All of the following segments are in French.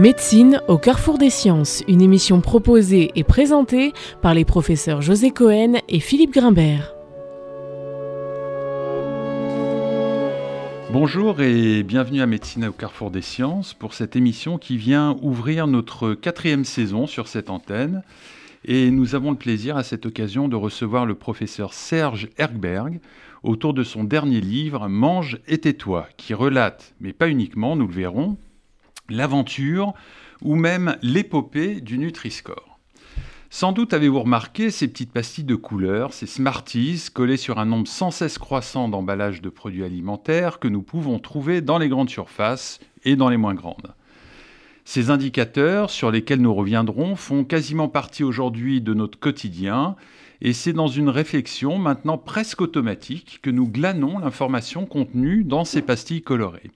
Médecine au carrefour des sciences, une émission proposée et présentée par les professeurs José Cohen et Philippe Grimbert. Bonjour et bienvenue à Médecine au carrefour des sciences pour cette émission qui vient ouvrir notre quatrième saison sur cette antenne. Et nous avons le plaisir à cette occasion de recevoir le professeur Serge Ergberg autour de son dernier livre Mange et tais-toi, qui relate, mais pas uniquement, nous le verrons, l'aventure ou même l'épopée du Nutri-Score. Sans doute avez-vous remarqué ces petites pastilles de couleur, ces Smarties collées sur un nombre sans cesse croissant d'emballages de produits alimentaires que nous pouvons trouver dans les grandes surfaces et dans les moins grandes. Ces indicateurs, sur lesquels nous reviendrons, font quasiment partie aujourd'hui de notre quotidien et c'est dans une réflexion maintenant presque automatique que nous glanons l'information contenue dans ces pastilles colorées.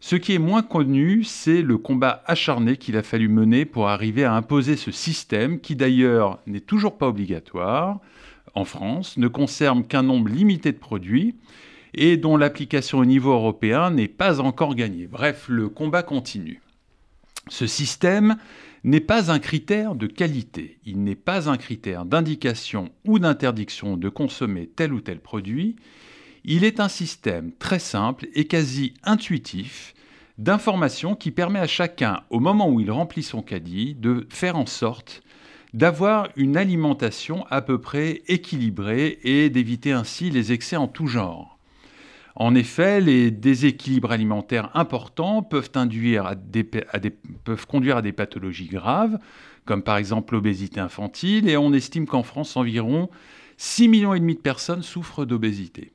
Ce qui est moins connu, c'est le combat acharné qu'il a fallu mener pour arriver à imposer ce système qui d'ailleurs n'est toujours pas obligatoire en France, ne concerne qu'un nombre limité de produits et dont l'application au niveau européen n'est pas encore gagnée. Bref, le combat continue. Ce système n'est pas un critère de qualité, il n'est pas un critère d'indication ou d'interdiction de consommer tel ou tel produit, il est un système très simple et quasi intuitif d'information qui permet à chacun, au moment où il remplit son caddie, de faire en sorte d'avoir une alimentation à peu près équilibrée et d'éviter ainsi les excès en tout genre. En effet, les déséquilibres alimentaires importants peuvent, peuvent conduire à des pathologies graves, comme par exemple l'obésité infantile, et on estime qu'en France, environ 6,5 millions de personnes souffrent d'obésité.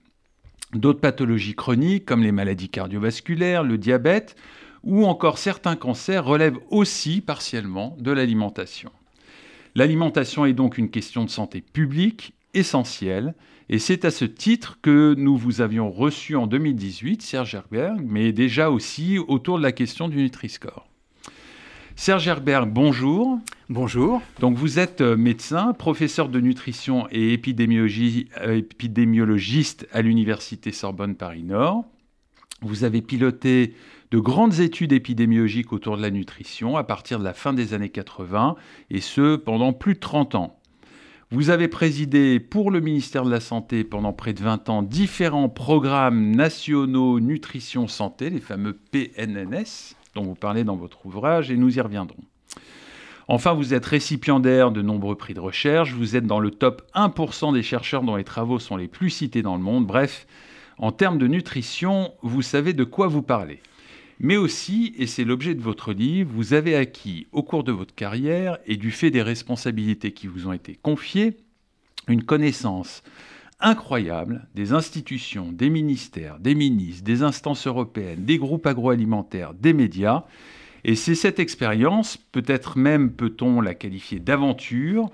D'autres pathologies chroniques, comme les maladies cardiovasculaires, le diabète, ou encore certains cancers, relèvent aussi partiellement de l'alimentation. L'alimentation est donc une question de santé publique essentielle, et c'est à ce titre que nous vous avions reçu en 2018, Serge Herberg, mais déjà aussi autour de la question du Nutri-Score. Serge Herberg, bonjour. Bonjour. Donc vous êtes euh, médecin, professeur de nutrition et euh, épidémiologiste à l'Université Sorbonne Paris-Nord. Vous avez piloté de grandes études épidémiologiques autour de la nutrition à partir de la fin des années 80, et ce pendant plus de 30 ans. Vous avez présidé pour le ministère de la Santé pendant près de 20 ans différents programmes nationaux nutrition santé, les fameux PNNS dont vous parlez dans votre ouvrage, et nous y reviendrons. Enfin, vous êtes récipiendaire de nombreux prix de recherche, vous êtes dans le top 1% des chercheurs dont les travaux sont les plus cités dans le monde. Bref, en termes de nutrition, vous savez de quoi vous parlez. Mais aussi, et c'est l'objet de votre livre, vous avez acquis au cours de votre carrière et du fait des responsabilités qui vous ont été confiées, une connaissance incroyable des institutions, des ministères, des ministres, des instances européennes, des groupes agroalimentaires, des médias. Et c'est cette expérience, peut-être même peut-on la qualifier d'aventure,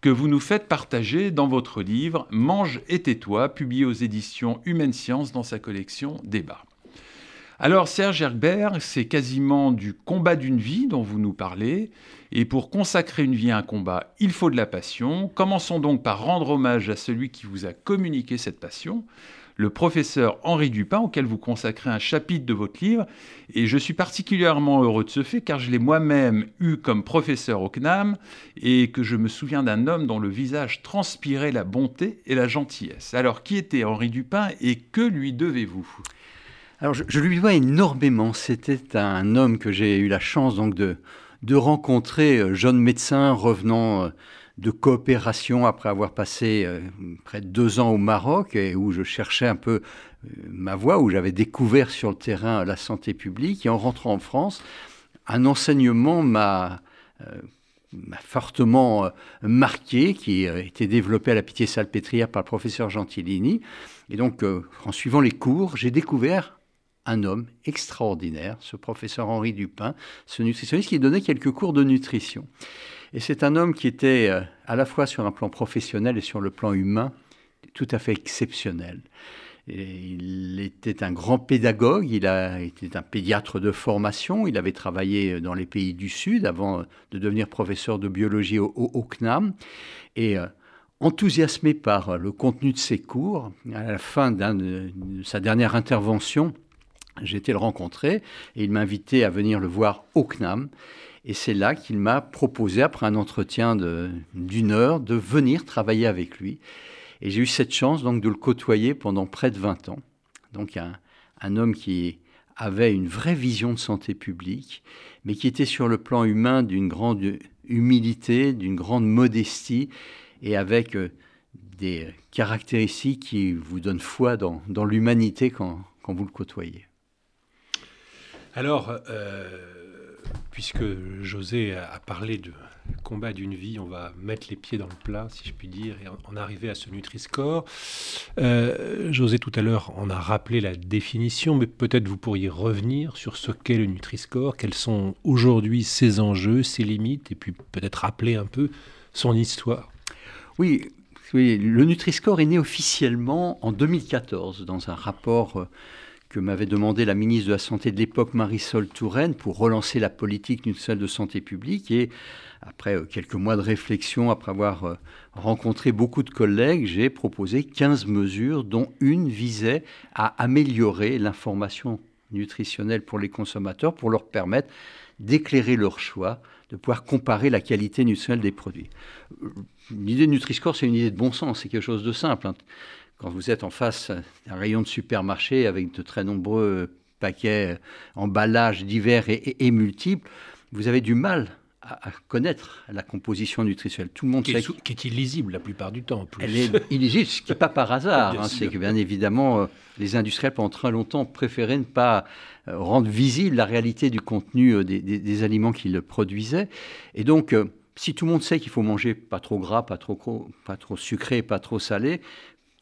que vous nous faites partager dans votre livre Mange et tais-toi, publié aux éditions Humaine Science dans sa collection Débat. Alors Serge Herbert, c'est quasiment du combat d'une vie dont vous nous parlez, et pour consacrer une vie à un combat, il faut de la passion. Commençons donc par rendre hommage à celui qui vous a communiqué cette passion, le professeur Henri Dupin, auquel vous consacrez un chapitre de votre livre, et je suis particulièrement heureux de ce fait car je l'ai moi-même eu comme professeur au CNAM, et que je me souviens d'un homme dont le visage transpirait la bonté et la gentillesse. Alors qui était Henri Dupin et que lui devez-vous? Alors, je, lui dois énormément. C'était un homme que j'ai eu la chance donc de, de rencontrer, euh, jeune médecin revenant euh, de coopération après avoir passé euh, près de deux ans au Maroc et où je cherchais un peu ma voie, où j'avais découvert sur le terrain la santé publique. Et en rentrant en France, un enseignement m'a fortement marqué, qui a été développé à la Pitié-Salpêtrière par le professeur Gentilini. Et donc, en suivant les cours, j'ai découvert un homme extraordinaire, ce professeur Henri Dupin, ce nutritionniste qui donnait quelques cours de nutrition. Et c'est un homme qui était euh, à la fois sur un plan professionnel et sur le plan humain tout à fait exceptionnel. il était un grand pédagogue, il a été un pédiatre de formation, il avait travaillé dans les pays du Sud avant de devenir professeur de biologie au, au, CNAM. Et euh, enthousiasmé par le contenu de ses cours, à la fin de sa dernière intervention, J'ai été le rencontrer et il m'a invité à venir le voir au CNAM. Et c'est là qu'il m'a proposé, après un entretien d'une heure, de venir travailler avec lui. Et j'ai eu cette chance donc de le côtoyer pendant près de 20 ans. Donc un, homme qui avait une vraie vision de santé publique, mais qui était sur le plan humain d'une grande humilité, d'une grande modestie, et avec euh, des caractéristiques qui vous donnent foi dans, l'humanité quand, vous le côtoyez. Alors, euh, puisque José a parlé de combat d'une vie, on va mettre les pieds dans le plat, si je puis dire, et en arriver à ce Nutri-Score. Euh, José, tout à l'heure, en a rappelé la définition, mais peut-être vous pourriez revenir sur ce qu'est le Nutri-Score, quels sont aujourd'hui ses enjeux, ses limites, et puis peut-être rappeler un peu son histoire. Oui, oui le Nutri-Score est né officiellement en 2014 dans un rapport euh, que m'avait demandé la ministre de la Santé de l'époque, Marisol Touraine, pour relancer la politique nutritionnelle de santé publique. Et après euh, quelques mois de réflexion, après avoir euh, rencontré beaucoup de collègues, j'ai proposé 15 mesures, dont une visait à améliorer l'information nutritionnelle pour les consommateurs, pour leur permettre d'éclairer leur choix, de pouvoir comparer la qualité nutritionnelle des produits. Euh, l'idée de Nutri-Score, c'est une idée de bon sens, c'est quelque chose de simple. Quand vous êtes en face d'un rayon de supermarché avec de très nombreux paquets, emballages divers et, multiples, vous avez du mal à, connaître la composition nutritionnelle. Tout le monde qui, sait est, qui est illisible la plupart du temps. Elle est illisible, ce qui n'est pas par hasard. Hein, c'est que bien évidemment, euh, les industriels pendant très longtemps préféraient ne pas euh, rendre visible la réalité du contenu euh, des, aliments qu'ils produisaient. Et donc, si tout le monde sait qu'il faut manger pas trop gras, pas trop, pas trop sucré, pas trop salé,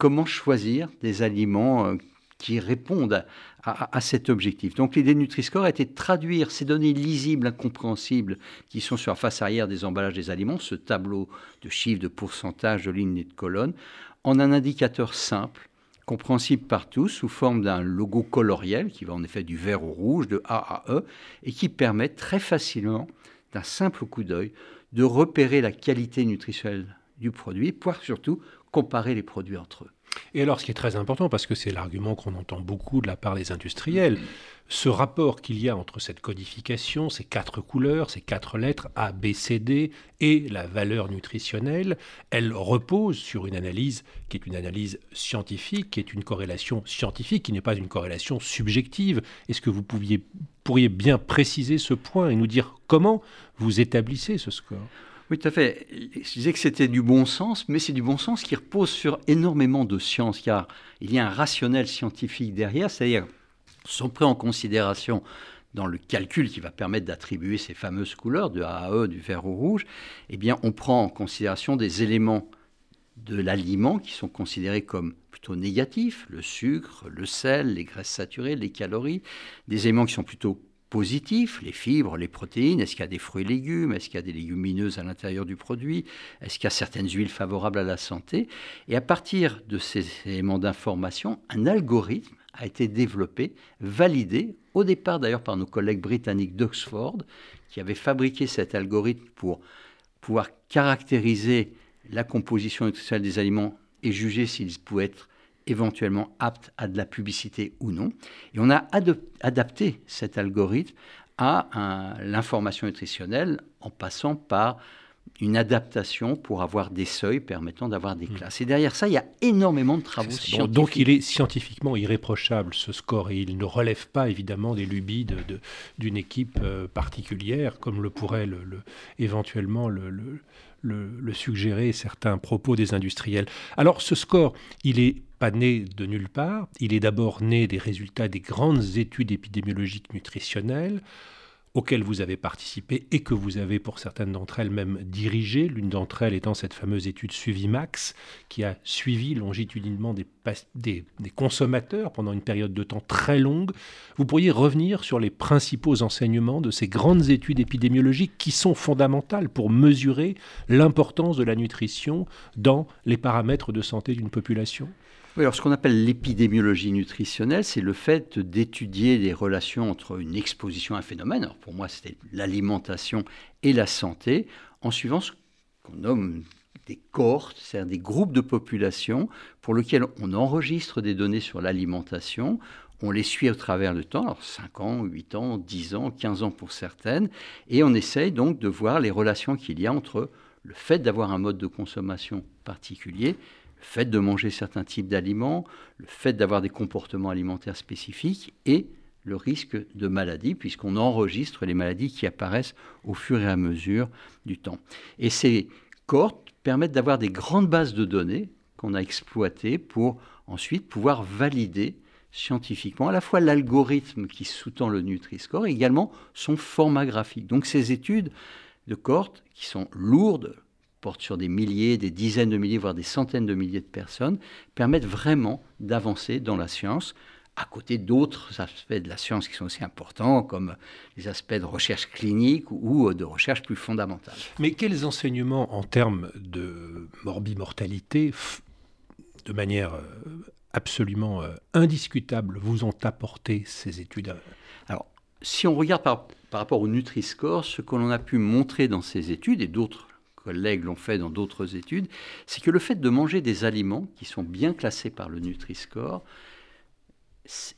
comment choisir des aliments euh, qui répondent à, cet objectif. Donc l'idée de Nutri-Score été de traduire ces données lisibles, incompréhensibles, qui sont sur la face arrière des emballages des aliments, ce tableau de chiffres, de pourcentage, de lignes et de colonnes, en un indicateur simple, compréhensible par tous, sous forme d'un logo coloriel, qui va en effet du vert au rouge, de A à E, et qui permet très facilement, d'un simple coup d'œil, de repérer la qualité nutritionnelle du produit, voire surtout comparer les produits entre eux. Et alors, ce qui est très important, parce que c'est l'argument qu'on entend beaucoup de la part des industriels, ce rapport qu'il y a entre cette codification, ces quatre couleurs, ces quatre lettres A, B, C, D, et la valeur nutritionnelle, elle repose sur une analyse qui est une analyse scientifique, qui est une corrélation scientifique, qui n'est pas une corrélation subjective. Est-ce que vous pouviez, pourriez bien préciser ce point et nous dire comment vous établissez ce score? Oui, tout à fait. Je disais que c'était du bon sens, mais c'est du bon sens qui repose sur énormément de sciences, car il y a un rationnel scientifique derrière, c'est-à-dire sont pris en considération dans le calcul qui va permettre d'attribuer ces fameuses couleurs de A à E, du vert au rouge, eh bien, on prend en considération des éléments de l'aliment qui sont considérés comme plutôt négatifs, le sucre, le sel, les graisses saturées, les calories, des éléments qui sont plutôt positifs, les fibres, les protéines, est-ce qu'il y a des fruits et légumes, est-ce qu'il y a des légumineuses à l'intérieur du produit, est-ce qu'il y a certaines huiles favorables à la santé. Et à partir de ces éléments d'information, un algorithme a été développé, validé, au départ d'ailleurs par nos collègues britanniques d'Oxford, qui avaient fabriqué cet algorithme pour pouvoir caractériser la composition nutritionnelle des aliments et juger s'ils pouvaient être éventuellement apte à de la publicité ou non. Et on a adapté cet algorithme à l'information nutritionnelle en passant par une adaptation pour avoir des seuils permettant d'avoir des hmm. classes. Et derrière ça, il y a énormément de travaux scientifiques. donc il est scientifiquement irréprochable, ce score, et il ne relève pas évidemment des lubies d'une équipe euh, particulière, comme le pourrait le, éventuellement le, le, suggérer certains propos des industriels. Alors ce score, il est pas né de nulle part, il est d'abord né des résultats des grandes études épidémiologiques nutritionnelles auxquelles vous avez participé et que vous avez pour certaines d'entre elles même dirigé, l'une d'entre elles étant cette fameuse étude Suivi-Max qui a suivi longitudinalement des, consommateurs pendant une période de temps très longue. Vous pourriez revenir sur les principaux enseignements de ces grandes études épidémiologiques qui sont fondamentales pour mesurer l'importance de la nutrition dans les paramètres de santé d'une population? Alors ce qu'on appelle l'épidémiologie nutritionnelle, c'est le fait d'étudier les relations entre une exposition à un phénomène, alors pour moi c'était l'alimentation et la santé, en suivant ce qu'on nomme des cohortes, c'est-à-dire des groupes de population pour lesquels on enregistre des données sur l'alimentation, on les suit au travers du temps, alors 5 ans, 8 ans, 10 ans, 15 ans pour certaines, et on essaye donc de voir les relations qu'il y a entre le fait d'avoir un mode de consommation particulier, le fait de manger certains types d'aliments, le fait d'avoir des comportements alimentaires spécifiques et le risque de maladie, puisqu'on enregistre les maladies qui apparaissent au fur et à mesure du temps. Et ces cohortes permettent d'avoir des grandes bases de données qu'on a exploitées pour ensuite pouvoir valider scientifiquement à la fois l'algorithme qui sous-tend le Nutri-Score et également son format graphique. Donc ces études de cohortes qui sont lourdes, portent sur des milliers, des dizaines de milliers, voire des centaines de milliers de personnes, permettent vraiment d'avancer dans la science à côté d'autres aspects de la science qui sont aussi importants, comme les aspects de recherche clinique ou de recherche plus fondamentale. Mais quels enseignements en termes de morbimortalité, de manière euh, absolument euh, indiscutable, vous ont apporté ces études Alors, si on regarde par, par rapport au Nutri-Score, ce que l'on a pu montrer dans ces études, et d'autres collègues l'ont fait dans d'autres études, c'est que le fait de manger des aliments qui sont bien classés par le Nutri-Score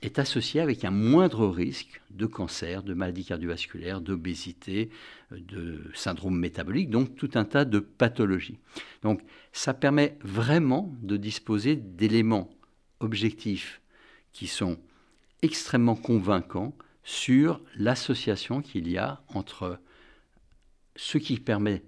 est associé avec un moindre risque de cancer, de maladies cardiovasculaires, d'obésité, de syndrome métabolique, donc tout un tas de pathologies. Donc ça permet vraiment de disposer d'éléments objectifs qui sont extrêmement convaincants sur l'association qu'il y a entre ce qui permet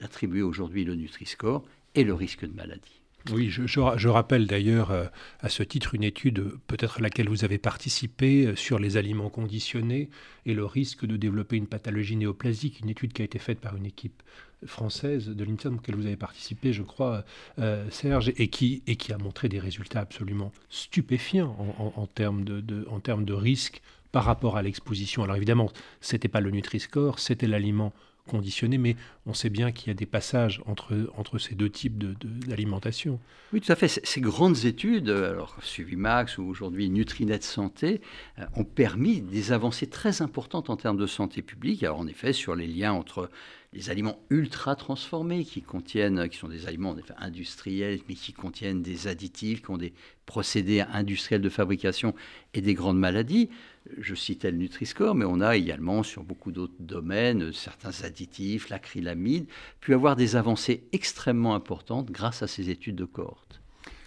d'attribuer aujourd'hui le Nutri-Score et le risque de maladie. Oui, je, rappelle d'ailleurs euh, à ce titre une étude, peut-être à laquelle vous avez participé, euh, sur les aliments conditionnés et le risque de développer une pathologie néoplasique, une étude qui a été faite par une équipe française de l'INSEAD, auquel vous avez participé, je crois, euh, Serge, et qui, a montré des résultats absolument stupéfiants en, termes, de, en termes de risque par rapport à l'exposition. Alors évidemment, ce n'était pas le Nutri-Score, c'était l'aliment conditionné, mais on sait bien qu'il y a des passages entre, entre ces deux types d'alimentation. De, oui, tout à fait. Ces grandes études, alors Suvimax ou aujourd'hui Nutrinet Santé, euh, ont permis des avancées très importantes en termes de santé publique. Alors en effet, sur les liens entre les aliments ultra transformés qui contiennent, qui sont des aliments industriels, mais qui contiennent des additifs, qui ont des procédés industriels de fabrication et des grandes maladies. Je citais le Nutri-Score, mais on a également sur beaucoup d'autres domaines certains additifs, l'acrylamide, pu avoir des avancées extrêmement importantes grâce à ces études de cohorte.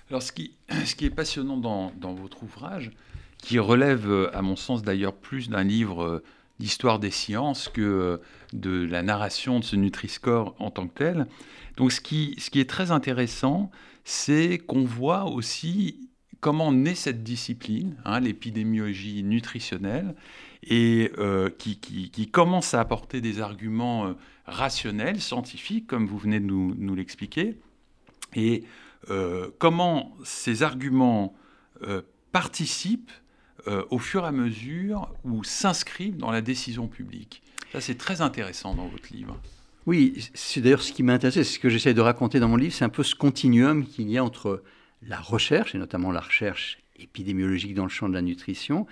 Alors ce qui, est passionnant dans, votre ouvrage, qui relève à mon sens d'ailleurs plus d'un livre d'histoire des sciences que euh, de la narration de ce Nutri-Score en tant que tel. Donc ce qui est très intéressant, c'est qu'on voit aussi comment naît cette discipline, hein, l'épidémiologie nutritionnelle, et euh, qui, commence à apporter des arguments euh, rationnels, scientifiques, comme vous venez de nous, l'expliquer, et comment ces arguments participent euh, au fur et à mesure ou s'inscrivent dans la décision publique. Ça, c'est très intéressant dans votre livre. Oui, c'est d'ailleurs ce qui m'intéresse, c'est ce que j'essaie de raconter dans mon livre, c'est un peu ce continuum qu'il y a entre la recherche, et notamment la recherche épidémiologique dans le champ de la nutrition,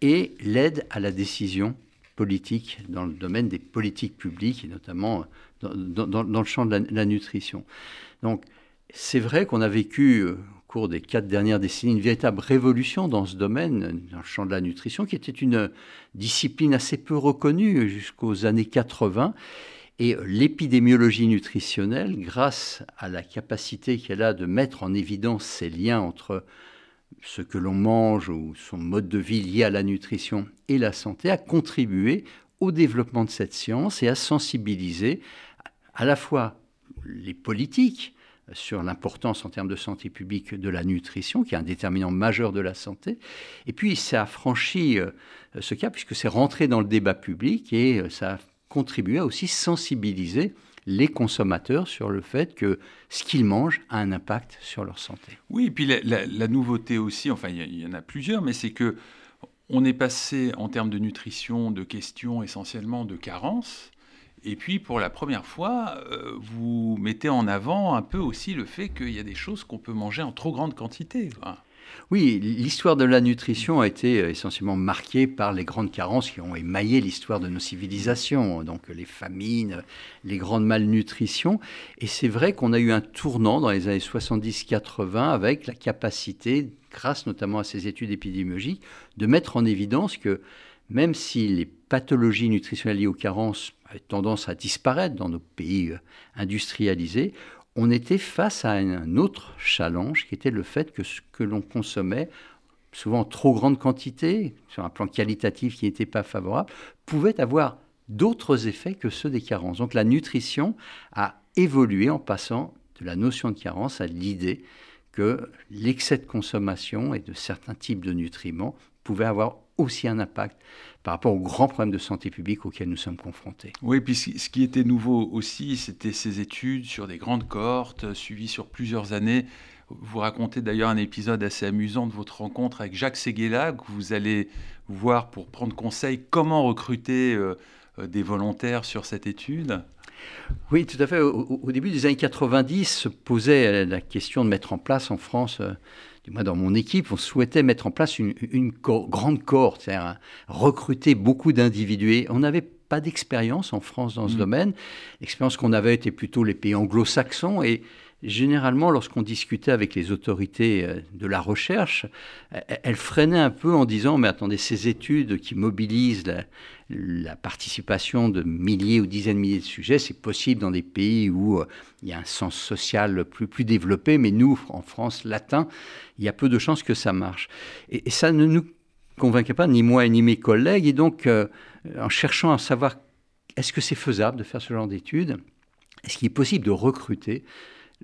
et l'aide à la décision politique dans le domaine des politiques publiques, et notamment dans, le champ de la nutrition. Donc, c'est vrai qu'on a vécu euh, cours des quatre dernières décennies une véritable révolution dans ce domaine, dans le champ de la nutrition, qui était une discipline assez peu reconnue jusqu'aux années 80. Et l'épidémiologie nutritionnelle, grâce à la capacité qu'elle a de mettre en évidence ces liens entre ce que l'on mange ou son mode de vie lié à la nutrition et la santé, a contribué au développement de cette science et à sensibiliser à la fois les politiques, sur l'importance en termes de santé publique de la nutrition, qui est un déterminant majeur de la santé. Et puis, ça a franchi euh, ce cas, puisque c'est rentré dans le débat public et euh, ça a contribué à aussi sensibiliser les consommateurs sur le fait que ce qu'ils mangent a un impact sur leur santé. Oui, et puis la, nouveauté aussi, enfin il y, en a plusieurs, mais c'est que on est passé en termes de nutrition de questions essentiellement de carences et puis, pour la première fois, euh, vous mettez en avant un peu aussi le fait qu'il y a des choses qu'on peut manger en trop grande quantité. Oui, l'histoire de la nutrition a été euh, essentiellement marquée par les grandes carences qui ont émaillé l'histoire de nos civilisations, donc les famines, les grandes malnutritions. Et c'est vrai qu'on a eu un tournant dans les années 70-80 avec la capacité, grâce notamment à ces études épidémiologiques, de mettre en évidence que même si les pathologies nutritionnelles liées aux carences avaient tendance à disparaître dans nos pays euh, industrialisés, on était face à un autre challenge qui était le fait que ce que l'on consommait, souvent en trop grande quantité, sur un plan qualitatif qui n'était pas favorable, pouvait avoir d'autres effets que ceux des carences. Donc la nutrition a évolué en passant de la notion de carence à l'idée que l'excès de consommation et de certains types de nutriments pouvait avoir aussi un impact par rapport aux grands problèmes de santé publique auxquels nous sommes confrontés. Oui, puis ce qui était nouveau aussi, c'était ces études sur des grandes cohortes euh, suivies sur plusieurs années. Vous racontez d'ailleurs un épisode assez amusant de votre rencontre avec Jacques Seguela, que vous allez voir pour prendre conseil comment recruter euh, euh, des volontaires sur cette étude. Oui, tout à fait. Au, début des années 90, se posait la question de mettre en place en France du moins dans mon équipe, on souhaitait mettre en place une, grande cohorte, c'est-à-dire recruter beaucoup d'individus. On n'avait pas d'expérience en France dans ce mmh. domaine. L'expérience qu'on avait était plutôt les pays anglo-saxons et généralement, lorsqu'on discutait avec les autorités euh, de la recherche, elles freinaient un peu en disant, mais attendez, ces études qui mobilisent la, participation de milliers ou dizaines de milliers de sujets, c'est possible dans des pays où euh, il y a un sens social plus, plus développé, mais nous, en France, latin, il y a peu de chances que ça marche. Et, ça ne nous convainquait pas, ni moi ni mes collègues, et donc, euh, en cherchant à savoir, est-ce que c'est faisable de faire ce genre d'études? Est-ce qu'il est possible de recruter?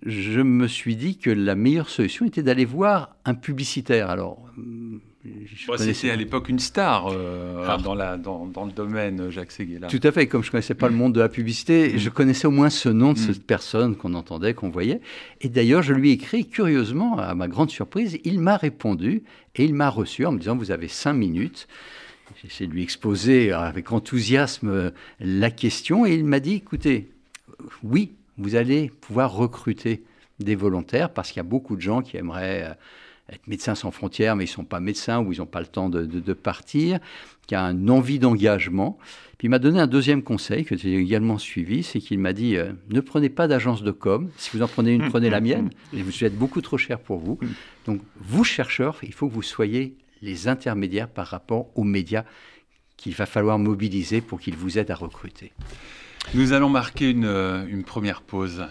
Je me suis dit que la meilleure solution était d'aller voir un publicitaire. Alors, c'était à l'époque une star euh, ah. dans, la, dans, dans, le domaine, Jacques Seguela. Tout à fait. Comme je ne connaissais pas le monde de la publicité, mm. je connaissais au moins ce nom de cette mm. personne qu'on entendait, qu'on voyait. Et d'ailleurs, je lui ai écrit, curieusement, à ma grande surprise, il m'a répondu et il m'a reçu en me disant Vous avez cinq minutes. J'ai essayé de lui exposer avec enthousiasme la question et il m'a dit Écoutez, oui, vous allez pouvoir recruter des volontaires parce qu'il y a beaucoup de gens qui aimeraient euh, être médecins sans frontières, mais ils ne sont pas médecins ou ils n'ont pas le temps de, partir, qui a une envie d'engagement. Puis il m'a donné un deuxième conseil que j'ai également suivi, c'est qu'il m'a dit euh, ne prenez pas d'agence de com. Si vous en prenez une, prenez la mienne. Et vous êtes beaucoup trop cher pour vous. Donc vous chercheurs, il faut que vous soyez les intermédiaires par rapport aux médias qu'il va falloir mobiliser pour qu'ils vous aident à recruter. Nous allons marquer une, euh, une première pause.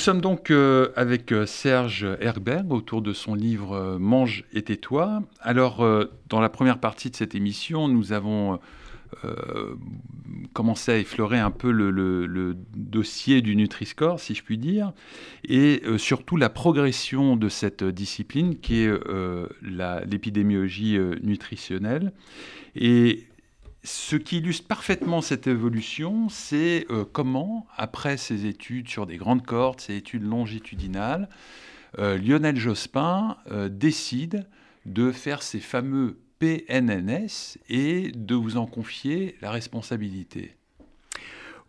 Sommes donc euh, avec euh, Serge Herberg autour de son livre euh, Mange et tais-toi. Alors, dans la première partie de cette émission, nous avons commencé à effleurer un peu le, dossier du Nutri-Score, si je puis dire, et surtout la progression de cette discipline qui est l'épidémiologie nutritionnelle. Ce qui illustre parfaitement cette évolution, c'est euh, comment, après ces études sur des grandes cordes, ces études longitudinales, euh, Lionel Jospin euh, décide de faire ces fameux PNNS et de vous en confier la responsabilité.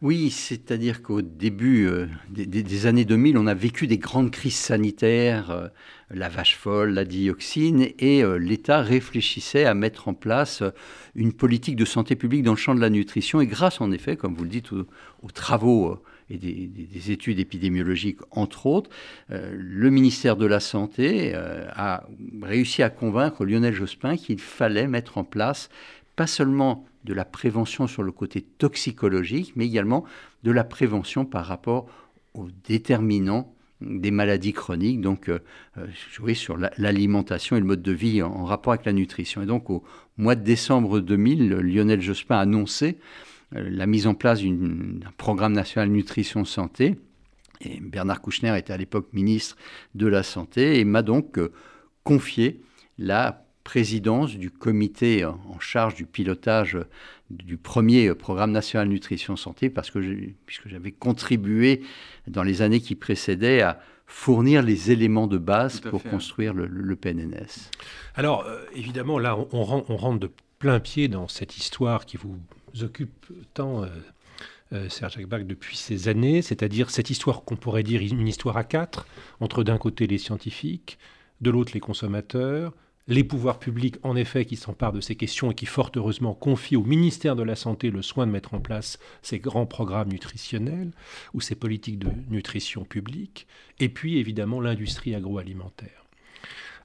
Oui, c'est-à-dire qu'au début des, années 2000, on a vécu des grandes crises sanitaires, la vache folle, la dioxine, et l'État réfléchissait à mettre en place une politique de santé publique dans le champ de la nutrition. Et grâce, en effet, comme vous le dites, aux, travaux euh, et des, études épidémiologiques, entre autres, euh, le ministère de la Santé euh, a réussi à convaincre Lionel Jospin qu'il fallait mettre en place pas seulement de la prévention sur le côté toxicologique, mais également de la prévention par rapport aux déterminants des maladies chroniques, donc euh, jouer sur l'alimentation et le mode de vie en, rapport avec la nutrition. Et donc au mois de décembre 2000, Lionel Jospin a annoncé euh, la mise en place d'un programme national nutrition santé. Bernard Kouchner était à l'époque ministre de la Santé et m'a donc euh, confié la présidence du comité en charge du pilotage du premier programme national nutrition santé parce que puisque j'avais contribué dans les années qui précédaient à fournir les éléments de base pour construire le, PNNS. Alors euh, évidemment là on, on, rentre de plein pied dans cette histoire qui vous occupe tant. Euh, euh, Serge Bach depuis ces années, c'est-à-dire cette histoire qu'on pourrait dire une histoire à quatre, entre d'un côté les scientifiques, de l'autre les consommateurs, les pouvoirs publics, en effet, qui s'emparent de ces questions et qui, fort heureusement, confient au ministère de la Santé le soin de mettre en place ces grands programmes nutritionnels ou ces politiques de nutrition publique, et puis évidemment l'industrie agroalimentaire.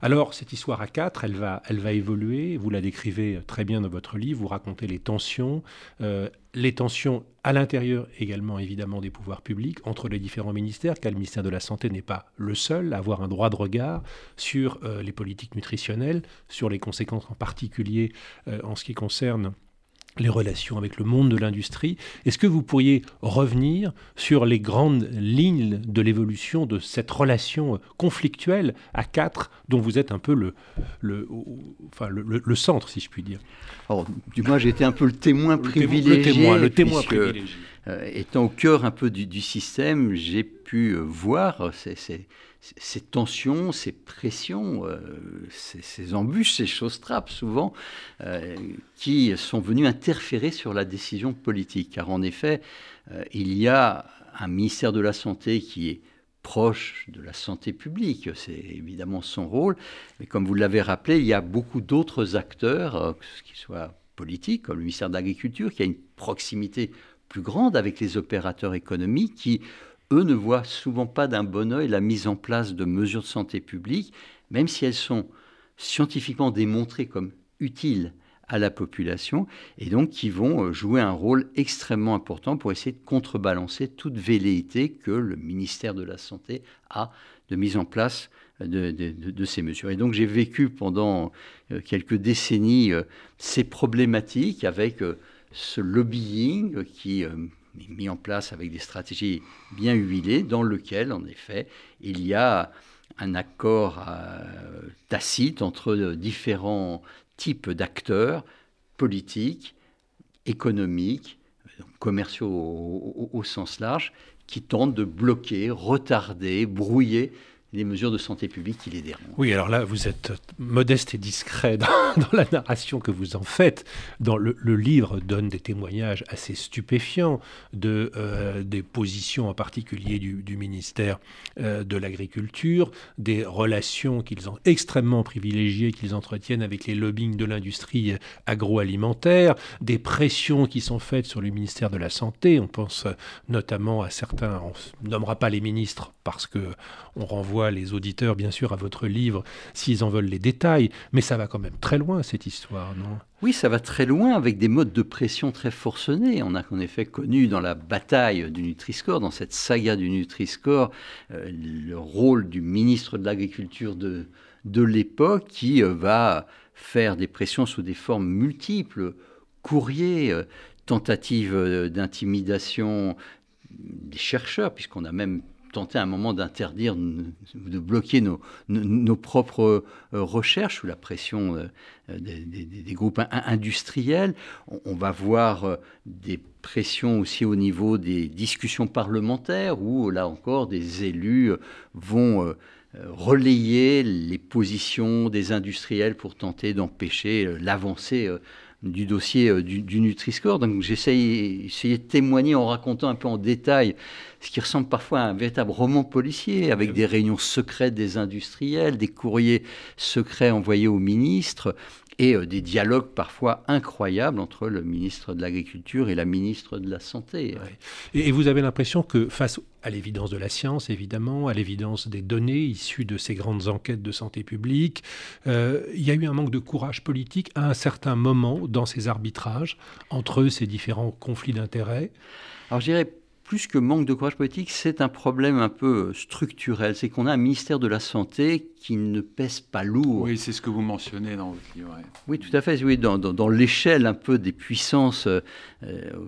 Alors, cette histoire à quatre, elle va, elle va évoluer. Vous la décrivez très bien dans votre livre. Vous racontez les tensions, euh, les tensions à l'intérieur également, évidemment, des pouvoirs publics entre les différents ministères, car le ministère de la Santé n'est pas le seul à avoir un droit de regard sur euh, les politiques nutritionnelles, sur les conséquences en particulier euh, en ce qui concerne les relations avec le monde de l'industrie. Est-ce que vous pourriez revenir sur les grandes lignes de l'évolution de cette relation conflictuelle à quatre, dont vous êtes un peu le, le, enfin, le, centre, si je puis dire? Du moins, j'ai été un peu le témoin privilégié. Le témoin, le témoin privilégié. Euh, étant au cœur un peu du, système, j'ai pu euh, voir ces, tensions, ces pressions, euh, ces, embûches, ces choses trappes souvent, euh, qui sont venues interférer sur la décision politique. Car en effet, il y a un ministère de la Santé qui est proche de la santé publique, c'est évidemment son rôle, mais comme vous l'avez rappelé, il y a beaucoup d'autres acteurs, qu'ils soient politiques, comme le ministère de l'Agriculture, qui a une proximité plus grande avec les opérateurs économiques, qui eux ne voient souvent pas d'un bon oeil la mise en place de mesures de santé publique, même si elles sont scientifiquement démontrées comme utiles à la population, et donc qui vont euh, jouer un rôle extrêmement important pour essayer de contrebalancer toute velléité que le ministère de la Santé a de mise en place de, ces mesures. Et donc j'ai vécu pendant euh, quelques décennies euh, ces problématiques avec ce lobbying qui mis en place avec des stratégies bien huilées, dans lequel, en effet, il y a un accord tacite entre différents types d'acteurs politiques, économiques, commerciaux au, sens large, qui tentent de bloquer, retarder, brouiller les mesures de santé publique qui les dérangent. Oui, alors là, vous êtes modeste et discret dans, la narration que vous en faites. Dans le, livre donne des témoignages assez stupéfiants de, euh, des positions en particulier du, ministère euh, de l'Agriculture, des relations qu'ils ont extrêmement privilégiées, qu'ils entretiennent avec les lobbying de l'industrie agroalimentaire, des pressions qui sont faites sur le ministère de la Santé. On pense notamment à certains, on ne nommera pas les ministres parce que on renvoie les auditeurs, bien sûr, à votre livre s'ils en veulent les détails, mais ça va quand même très loin, cette histoire, non? Oui, ça va très loin avec des modes de pression très forcenés. On a en effet connu dans la bataille du Nutri-Score, dans cette saga du Nutri-Score, euh, le rôle du ministre de l'Agriculture de, de l'époque qui euh, va faire des pressions sous des formes multiples, courriers, euh, tentatives d'intimidation des chercheurs, puisqu'on a même tenté à un moment d'interdire, de bloquer nos, nos, propres euh, recherches sous la pression euh, des, groupes industriels. On, va voir euh, des pressions aussi au niveau des discussions parlementaires où, là encore, des élus vont relayer les positions des industriels pour tenter d'empêcher l'avancée du dossier euh, du, Nutri-Score. Donc j'essaye de témoigner en racontant un peu en détail ce qui ressemble parfois à un véritable roman policier, avec des réunions secrètes des industriels, des courriers secrets envoyés aux ministres, et euh, des dialogues parfois incroyables entre le ministre de l'Agriculture et la ministre de la Santé. Et, vous avez l'impression que face à l'évidence de la science, évidemment, à l'évidence des données issues de ces grandes enquêtes de santé publique, euh, il y a eu un manque de courage politique à un certain moment dans ces arbitrages entre ces différents conflits d'intérêts. Alors je dirais plus que manque de courage politique, c'est un problème un peu structurel. C'est qu'on a un ministère de la Santé qui ne pèse pas lourd. Oui, c'est ce que vous mentionnez dans votre livre. Oui, tout à fait. Oui, dans, dans, l'échelle un peu des puissances euh,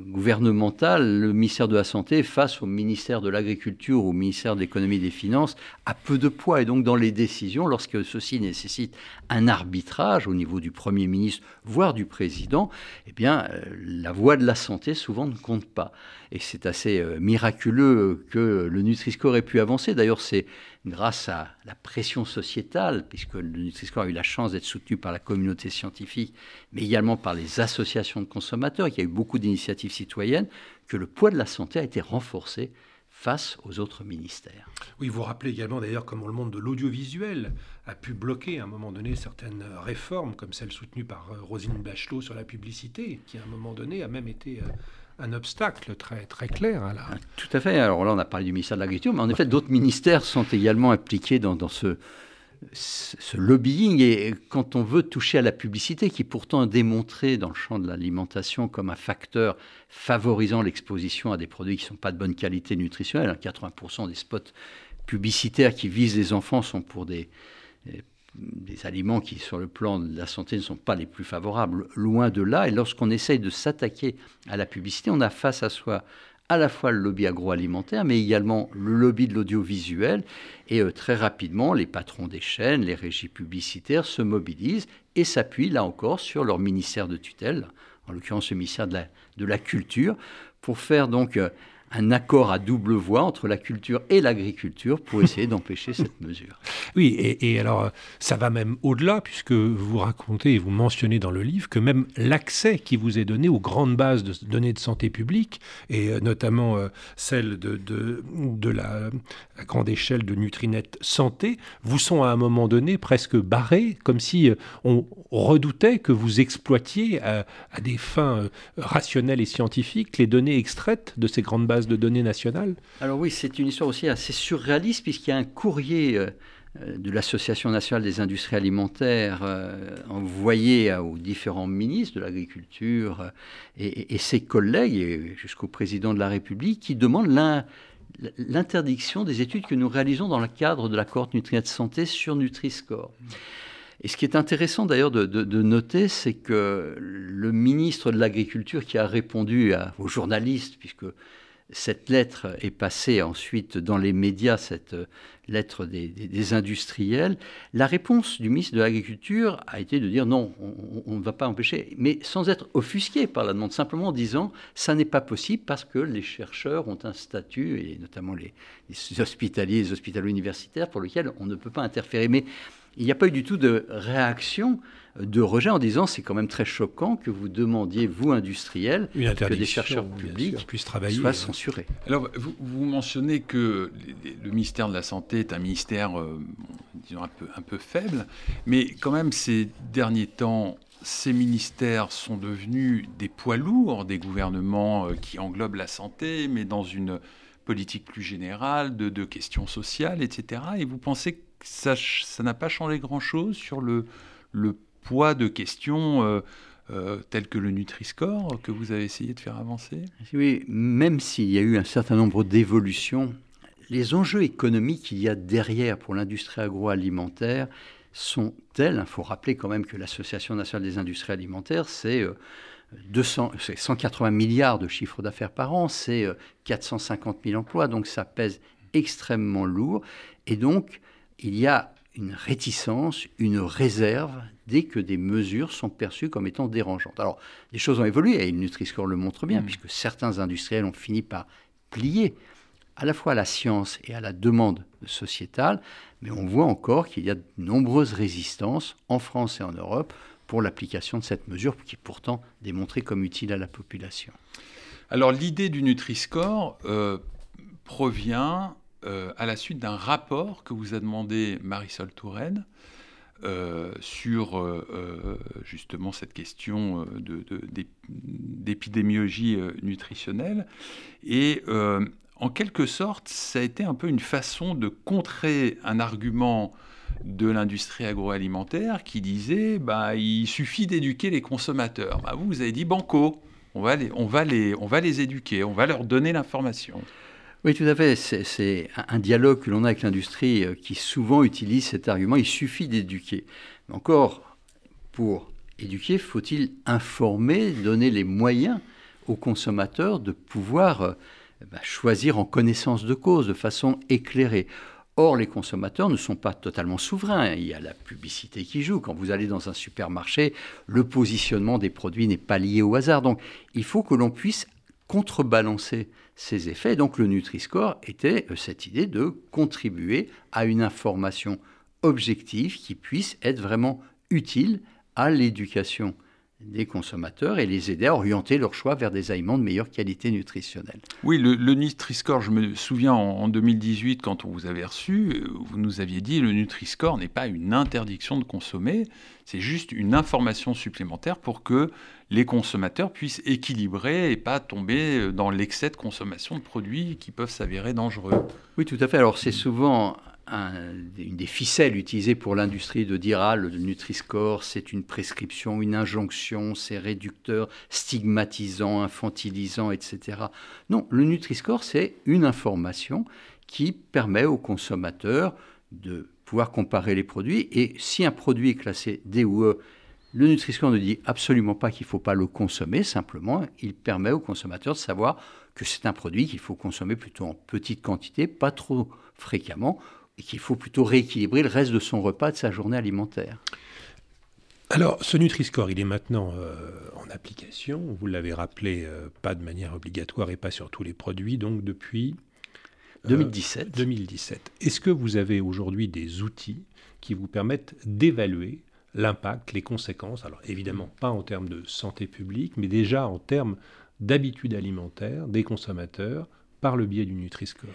gouvernementales, le ministère de la Santé, face au ministère de l'Agriculture, au ministère de l'Économie et des Finances, a peu de poids. Et donc, dans les décisions, lorsque ceci nécessite un arbitrage au niveau du Premier ministre, voire du Président, eh bien, euh, la voix de la santé, souvent, ne compte pas. Et c'est assez miraculeux que le Nutri-Score ait pu avancer. D'ailleurs, c'est grâce à la pression sociétale, puisque le Nutri-Score a eu la chance d'être soutenu par la communauté scientifique, mais également par les associations de consommateurs, il y a eu beaucoup d'initiatives citoyennes, que le poids de la santé a été renforcé face aux autres ministères. Oui, vous rappelez également d'ailleurs comment le monde de l'audiovisuel a pu bloquer à un moment donné certaines réformes, comme celle soutenue par euh, Rosine Bachelot sur la publicité, qui à un moment donné a même été euh, un obstacle très, très clair. Hein, là. Ah, tout à fait. Alors là, on a parlé du ministère de l'Agriculture, mais en effet, d'autres ministères sont également impliqués dans, ce, ce lobbying. Et quand on veut toucher à la publicité, qui est pourtant démontrée dans le champ de l'alimentation comme un facteur favorisant l'exposition à des produits qui ne sont pas de bonne qualité nutritionnelle, 80% hein, des spots publicitaires qui visent les enfants sont pour des des aliments qui, sur le plan de la santé, ne sont pas les plus favorables, loin de là. Et lorsqu'on essaye de s'attaquer à la publicité, on a face à soi à la fois le lobby agroalimentaire, mais également le lobby de l'audiovisuel. Et euh, très rapidement, les patrons des chaînes, les régies publicitaires se mobilisent et s'appuient, là encore, sur leur ministère de tutelle, en l'occurrence le ministère de la, de la Culture, pour faire donc euh, un accord à double voix entre la culture et l'agriculture pour essayer d'empêcher cette mesure. Oui, et, alors ça va même au-delà, puisque vous racontez et vous mentionnez dans le livre que même l'accès qui vous est donné aux grandes bases de données de santé publique, et euh, notamment euh, celle de, de, la, grande échelle de Nutrinet Santé, vous sont à un moment donné presque barrés, comme si euh, on redoutait que vous exploitiez à des fins rationnelles et scientifiques les données extraites de ces grandes bases de données nationale Alors oui, c'est une histoire aussi assez surréaliste puisqu'il y a un courrier euh, de l'Association nationale des industries alimentaires euh, envoyé aux différents ministres de l'Agriculture et, et, ses collègues, jusqu'au président de la République, qui demandent l'interdiction des études que nous réalisons dans le cadre de la cohorte Nutrient de Santé sur Nutri-Score. Et ce qui est intéressant d'ailleurs de, noter, c'est que le ministre de l'Agriculture qui a répondu aux journalistes, puisque cette lettre est passée ensuite dans les médias, cette lettre des, industriels, la réponse du ministre de l'Agriculture a été de dire non, on ne va pas empêcher, mais sans être offusqué par la demande, simplement en disant ça n'est pas possible parce que les chercheurs ont un statut, et notamment les, les hospitaliers, les hospitalo-universitaires, pour lesquels on ne peut pas interférer. Mais il n'y a pas eu du tout de réaction de rejet en disant c'est quand même très choquant que vous demandiez, vous industriels, que des chercheurs publics puissent travailler. soient censurés. Alors, vous, mentionnez que le ministère de la Santé est un ministère, euh, disons, un peu, un peu faible, mais quand même, ces derniers temps, ces ministères sont devenus des poids lourds des gouvernements euh, qui englobent la santé, mais dans une politique plus générale de, de questions sociales, etc. Et vous pensez que ça n'a pas changé grand-chose sur le, le, poids de questions euh, euh, telles que le Nutri-Score que vous avez essayé de faire avancer? Oui, même s'il y a eu un certain nombre d'évolutions, les enjeux économiques qu'il y a derrière pour l'industrie agroalimentaire sont tels. Il faut rappeler quand même que l'Association nationale des industries alimentaires, c'est... 200, 180 milliards de chiffre d'affaires par an, c'est 450 euh, 000 emplois, donc ça pèse extrêmement lourd. Et donc, il y a une réticence, une réserve dès que des mesures sont perçues comme étant dérangeantes. Alors, les choses ont évolué, et le Nutri-Score le montre bien, mm. puisque certains industriels ont fini par plier à la fois à la science et à la demande sociétale, mais on voit encore qu'il y a de nombreuses résistances en France et en Europe pour l'application de cette mesure qui est pourtant démontrée comme utile à la population. Alors l'idée du Nutri-Score euh, provient euh, à la suite d'un rapport que vous a demandé Marisol Touraine euh, sur euh, justement cette question d'épidémiologie nutritionnelle. Et en quelque sorte, ça a été un peu une façon de contrer un argument de l'industrie agroalimentaire qui disait bah, il suffit d'éduquer les consommateurs. Bah, vous, vous avez dit banco, on va, les, on, va les, on va les éduquer, on va leur donner l'information. Oui, tout à fait. C'est un dialogue que l'on a avec l'industrie euh, qui souvent utilise cet argument. Il suffit d'éduquer. Encore, pour éduquer, faut-il informer, donner les moyens aux consommateurs de pouvoir euh, bah, choisir en connaissance de cause, de façon éclairée. Or, les consommateurs ne sont pas totalement souverains. Il y a la publicité qui joue. Quand vous allez dans un supermarché, le positionnement des produits n'est pas lié au hasard. Donc, il faut que l'on puisse contrebalancer ces effets. Donc le Nutri-Score était euh, cette idée de contribuer à une information objective qui puisse être vraiment utile à l'éducation des consommateurs et les aider à orienter leur choix vers des aliments de meilleure qualité nutritionnelle. Oui, le, Nutri-Score, je me souviens en, 2018, quand on vous avait reçu, euh, vous nous aviez dit le Nutri-Score n'est pas une interdiction de consommer, c'est juste une information supplémentaire pour que les consommateurs puissent équilibrer et pas tomber euh, dans l'excès de consommation de produits qui peuvent s'avérer dangereux. Oui, tout à fait. Alors c'est souvent une des ficelles utilisées pour l'industrie de dire ah, le Nutri-Score, c'est une prescription, une injonction, c'est réducteur, stigmatisant, infantilisant, etc. Non, le Nutri-Score, c'est une information qui permet aux consommateurs de pouvoir comparer les produits. Et si un produit est classé D ou E, le Nutri-Score ne dit absolument pas qu'il ne faut pas le consommer, simplement, il permet aux consommateurs de savoir que c'est un produit qu'il faut consommer plutôt en petite quantité, pas trop fréquemment, et qu'il faut plutôt rééquilibrer le reste de son repas, de sa journée alimentaire. Alors, ce Nutri-Score, il est maintenant euh, en application. Vous l'avez rappelé, euh, pas de manière obligatoire et pas sur tous les produits, donc depuis 2017. Euh, 2017. Est-ce que vous avez aujourd'hui des outils qui vous permettent d'évaluer l'impact, les conséquences, alors évidemment pas en termes de santé publique, mais déjà en termes d'habitudes alimentaires des consommateurs, par le biais du Nutri-Score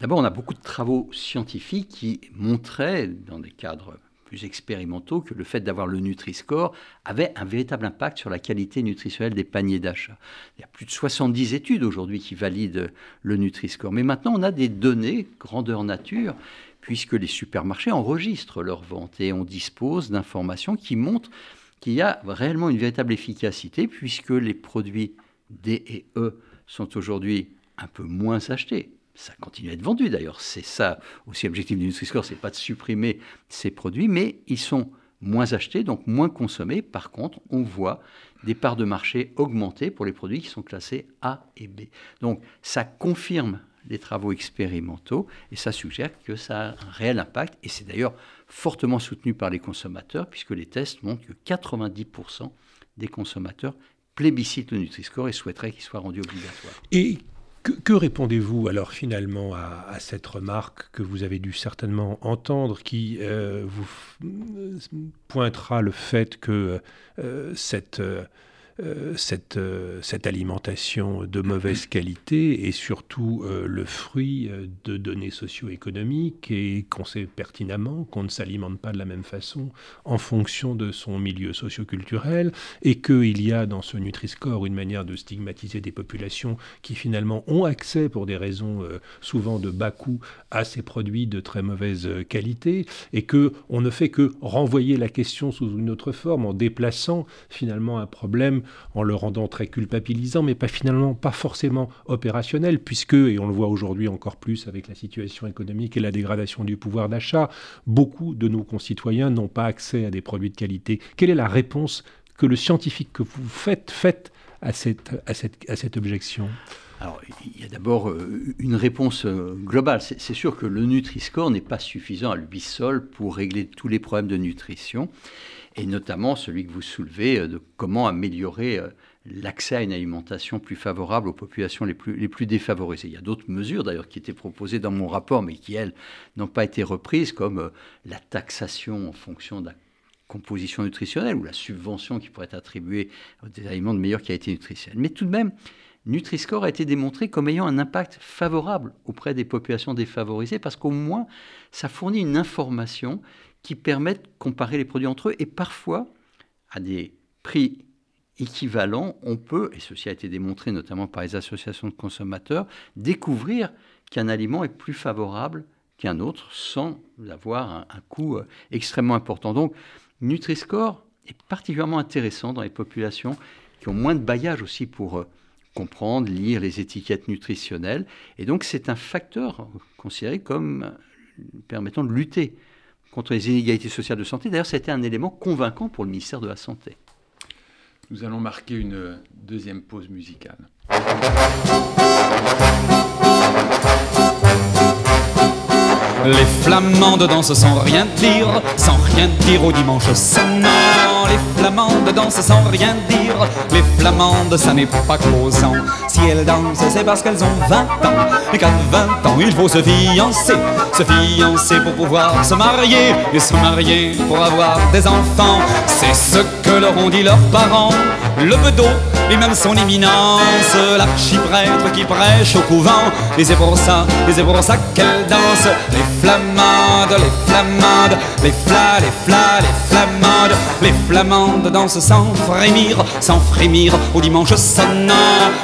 D'abord, on a beaucoup de travaux scientifiques qui montraient, dans des cadres plus expérimentaux que le fait d'avoir le Nutri-Score avait un véritable impact sur la qualité nutritionnelle des paniers d'achat. Il y a plus de 70 études aujourd'hui qui valident le Nutri-Score. Mais maintenant, on a des données grandeur nature puisque les supermarchés enregistrent leurs ventes et on dispose d'informations qui montrent qu'il y a réellement une véritable efficacité puisque les produits D et E sont aujourd'hui un peu moins achetés ça continue à être vendu d'ailleurs. C'est ça aussi l'objectif du Nutri-Score, c'est pas de supprimer ces produits, mais ils sont moins achetés, donc moins consommés. Par contre, on voit des parts de marché augmenter pour les produits qui sont classés A et B. Donc ça confirme les travaux expérimentaux et ça suggère que ça a un réel impact et c'est d'ailleurs fortement soutenu par les consommateurs puisque les tests montrent que 90% des consommateurs plébiscitent le Nutri-Score et souhaiteraient qu'il soit rendu obligatoire. Et que, répondez-vous alors finalement à, cette remarque que vous avez dû certainement entendre, qui euh, vous pointera le fait que euh, cette euh, cette, euh, cette, alimentation de mauvaise qualité est surtout euh, le fruit de données socio-économiques et qu'on sait pertinemment qu'on ne s'alimente pas de la même façon en fonction de son milieu socio-culturel et qu'il y a dans ce Nutri-Score une manière de stigmatiser des populations qui finalement ont accès pour des raisons souvent de bas coût à ces produits de très mauvaise qualité et que on ne fait que renvoyer la question sous une autre forme en déplaçant finalement un problème en le rendant très culpabilisant, mais pas finalement pas forcément opérationnel, puisque, et on le voit aujourd'hui encore plus avec la situation économique et la dégradation du pouvoir d'achat, beaucoup de nos concitoyens n'ont pas accès à des produits de qualité. Quelle est la réponse que le scientifique que vous faites fait à cette, à cette, à cette objection? Alors, il y a d'abord euh, une réponse euh, globale. C'est sûr que le Nutri-Score n'est pas suffisant à lui seul pour régler tous les problèmes de nutrition et notamment celui que vous soulevez euh, de comment améliorer euh, l'accès à une alimentation plus favorable aux populations les plus, défavorisées. Il y a d'autres mesures d'ailleurs qui étaient proposées dans mon rapport, mais qui, elles, n'ont pas été reprises, comme euh, la taxation en fonction de la composition nutritionnelle ou la subvention qui pourrait être attribuée aux des aliments de meilleure qualité nutritionnelle. Mais tout de même, Nutri-Score a été démontré comme ayant un impact favorable auprès des populations défavorisées parce qu'au moins, ça fournit une information qui permettent de comparer les produits entre eux et parfois, à des prix équivalents, on peut, et ceci a été démontré notamment par les associations de consommateurs, découvrir qu'un aliment est plus favorable qu'un autre sans avoir un, coût euh, extrêmement important. Donc, Nutri-Score est particulièrement intéressant dans les populations qui ont moins de bagages aussi pour euh, comprendre, lire les étiquettes nutritionnelles. Et donc, c'est un facteur considéré comme euh, permettant de lutter contre les inégalités sociales de santé. D'ailleurs, c'était un élément convaincant pour le ministère de la Santé. Nous allons marquer une deuxième pause musicale. Les flamandes dansent sans rien dire, sans rien dire au dimanche sonnant. Les flamandes dansent sans rien dire, les flamandes ça n'est pas causant. Si elles dansent, c'est parce qu'elles ont 20 ans, et qu'à 20 ans il faut se fiancer, se fiancer pour pouvoir se marier, et se marier pour avoir des enfants. C'est ce que leur ont dit leurs parents, le bedeau et même son éminence, l'archiprêtre qui prêche au couvent. Et c'est pour ça, et c'est qu'elle danse. Les flamandes, les flamandes, les flas, les flas, les flamandes, les flamandes dansent sans frémir, sans frémir au dimanche sonnant.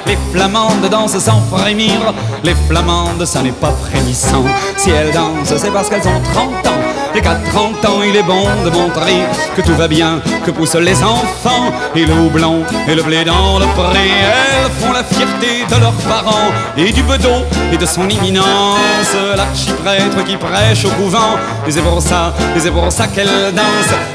Les flamandes dansent sans frémir, les flamandes, ça n'est pas frémissant. Si elles dansent, c'est parce qu'elles ont 30 ans et qu'à 30 ans il est bon de montrer que tout va bien, que poussent les enfants et le houblon et le blé dans le pré. Elles font la fierté de leurs parents et du bedeau et de son imminence, l'archiprêtre qui prêche au couvent. Et c'est pour ça, et c'est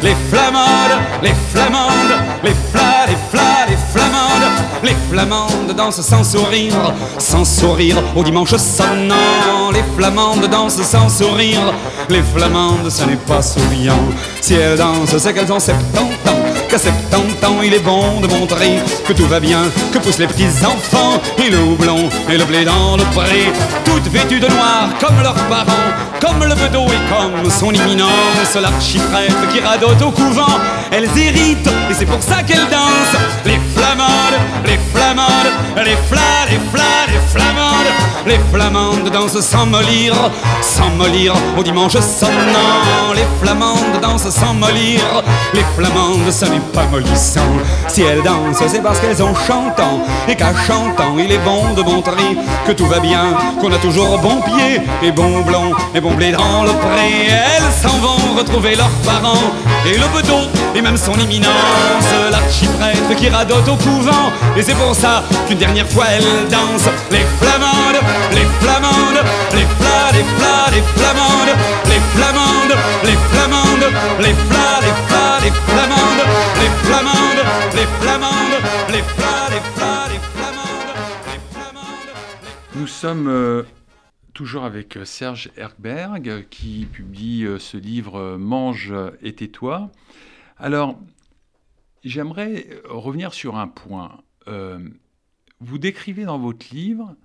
les flamandes, les flamandes, les flas, les flas, les flamandes, les flamandes dansent sans sourire, sans sourire au dimanche sonnant. Les flamandes dansent sans sourire, les flamandes ce n'est pas souriant. Si elles dansent, c'est qu'elles ont 70 ans. Qu'à 70 ans, il est bon de montrer que tout va bien, que poussent les petits enfants, et le houblon et le blé dans le pré. Toutes vêtues de noir comme leurs parents, comme le bedeau et comme son imminence, l'archiprêtre qui radote au couvent. Elles héritent, et c'est pour ça qu'elles dansent. Les flamandes, les flamandes, les flas, les flas, les flamandes, Les flamandes dansent sans mollir, sans mollir au dimanche sonnant. Les flamandes dansent sans mollir, les flamandes ce n'est pas mollissant. Si elles dansent, c'est parce qu'elles ont chantant, et qu'à chantant, il est bon de montrer que tout va bien, qu'on a toujours bon pied, et bon blond, et bon blé dans le pré. Elles s'en vont retrouver leurs parents, et le bedon, et même son imminence, l'archiprêtre qui radote au couvent, et c'est pour ça qu'une dernière fois elle danse. Les flamandes, les flamandes, les flas, les flas, les flamandes, les flamandes, les flamandes, les flas, les flas, les flamandes, les flamandes, les flamandes, les flas, les flas, les flamandes, les flamandes. Nous sommes euh, toujours avec euh, Serge Erkberg euh, qui publie ce livre Mange et tais-toi. Alors, j'aimerais revenir sur un point. Euh, vous décrivez dans votre livre